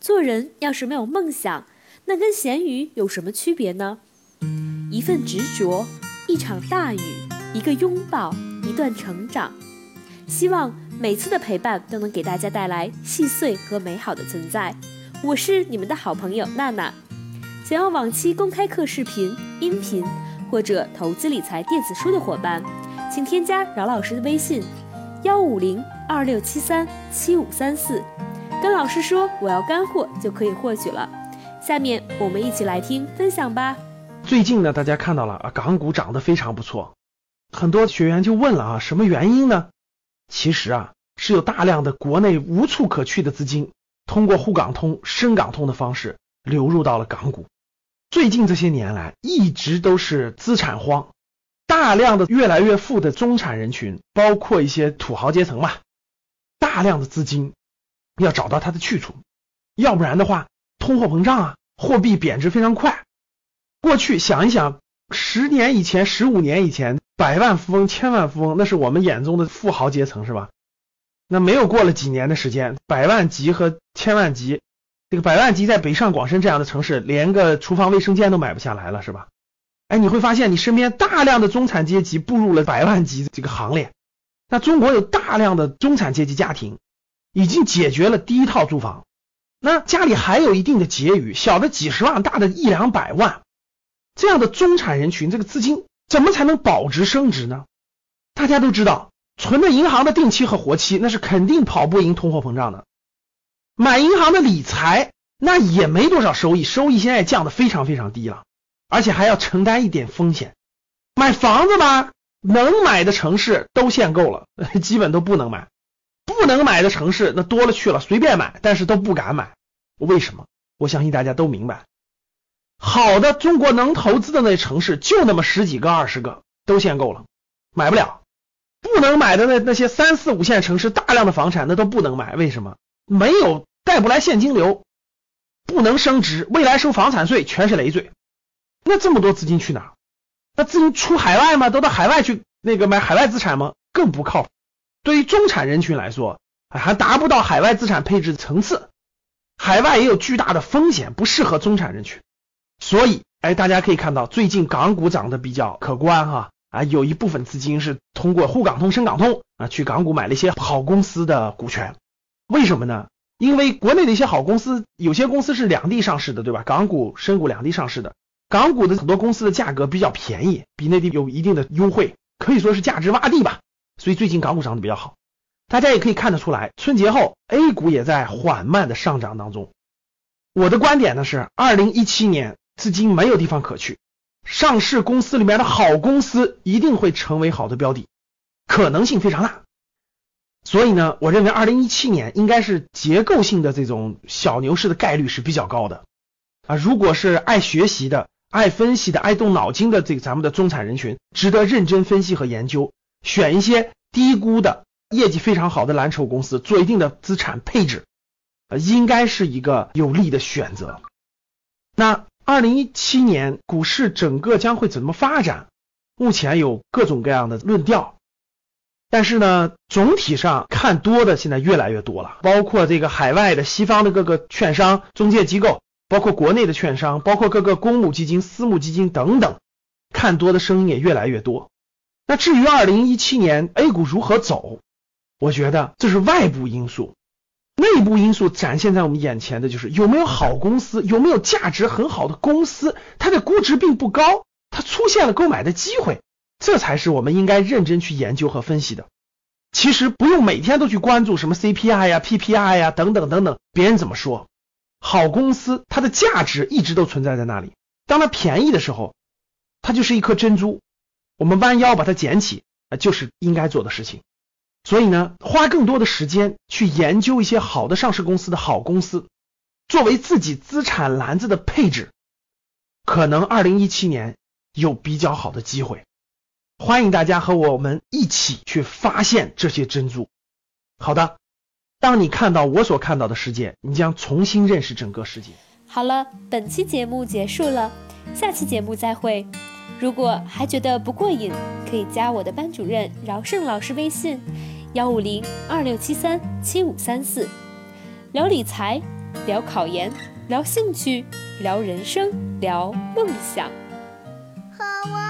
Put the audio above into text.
做人要是没有梦想，那跟咸鱼有什么区别呢？一份执着，一场大雨，一个拥抱，一段成长。希望每次的陪伴都能给大家带来细碎和美好的存在。我是你们的好朋友娜娜。想要往期公开课视频、音频或者投资理财电子书的伙伴，请添加饶老师的微信：幺五零二六七三七五三四，跟老师说我要干货就可以获取了。下面我们一起来听分享吧。最近呢，大家看到了啊，港股涨得非常不错，很多学员就问了啊，什么原因呢？其实啊，是有大量的国内无处可去的资金，通过沪港通、深港通的方式流入到了港股。最近这些年来，一直都是资产荒，大量的越来越富的中产人群，包括一些土豪阶层嘛，大量的资金要找到它的去处，要不然的话，通货膨胀啊，货币贬值非常快。过去想一想，十年以前、十五年以前，百万富翁、千万富翁，那是我们眼中的富豪阶层，是吧？那没有过了几年的时间，百万级和千万级。这个百万级在北上广深这样的城市，连个厨房卫生间都买不下来了，是吧？哎，你会发现你身边大量的中产阶级步入了百万级这个行列。那中国有大量的中产阶级家庭已经解决了第一套住房，那家里还有一定的结余，小的几十万，大的一两百万，这样的中产人群，这个资金怎么才能保值升值呢？大家都知道，存的银行的定期和活期，那是肯定跑不赢通货膨胀的。买银行的理财，那也没多少收益，收益现在降的非常非常低了，而且还要承担一点风险。买房子吧，能买的城市都限购了，基本都不能买；不能买的城市那多了去了，随便买，但是都不敢买。为什么？我相信大家都明白。好的，中国能投资的那城市就那么十几个、二十个，都限购了，买不了。不能买的那那些三四五线城市，大量的房产那都不能买，为什么？没有。带不来现金流，不能升值，未来收房产税全是累赘。那这么多资金去哪？那资金出海外吗？都到海外去那个买海外资产吗？更不靠谱。对于中产人群来说，还达不到海外资产配置的层次。海外也有巨大的风险，不适合中产人群。所以，哎，大家可以看到，最近港股涨得比较可观哈啊，有一部分资金是通过沪港通、深港通啊去港股买了一些好公司的股权。为什么呢？因为国内的一些好公司，有些公司是两地上市的，对吧？港股、深股两地上市的，港股的很多公司的价格比较便宜，比内地有一定的优惠，可以说是价值洼地吧。所以最近港股涨得比较好，大家也可以看得出来，春节后 A 股也在缓慢的上涨当中。我的观点呢是，二零一七年资金没有地方可去，上市公司里面的好公司一定会成为好的标的，可能性非常大。所以呢，我认为二零一七年应该是结构性的这种小牛市的概率是比较高的啊。如果是爱学习的、爱分析的、爱动脑筋的这个咱们的中产人群，值得认真分析和研究，选一些低估的、业绩非常好的蓝筹公司，做一定的资产配置，呃应该是一个有利的选择。那二零一七年股市整个将会怎么发展？目前有各种各样的论调。但是呢，总体上看多的现在越来越多了，包括这个海外的、西方的各个券商、中介机构，包括国内的券商，包括各个公募基金、私募基金等等，看多的声音也越来越多。那至于二零一七年 A 股如何走，我觉得这是外部因素，内部因素展现在我们眼前的就是有没有好公司，有没有价值很好的公司，它的估值并不高，它出现了购买的机会。这才是我们应该认真去研究和分析的。其实不用每天都去关注什么 CPI 呀、PPI 呀等等等等，别人怎么说，好公司它的价值一直都存在在那里。当它便宜的时候，它就是一颗珍珠，我们弯腰把它捡起，啊，就是应该做的事情。所以呢，花更多的时间去研究一些好的上市公司的好公司，作为自己资产篮子的配置，可能二零一七年有比较好的机会。欢迎大家和我们一起去发现这些珍珠。好的，当你看到我所看到的世界，你将重新认识整个世界。好了，本期节目结束了，下期节目再会。如果还觉得不过瘾，可以加我的班主任饶胜老师微信：幺五零二六七三七五三四，聊理财，聊考研，聊兴趣，聊人生，聊梦想。和我。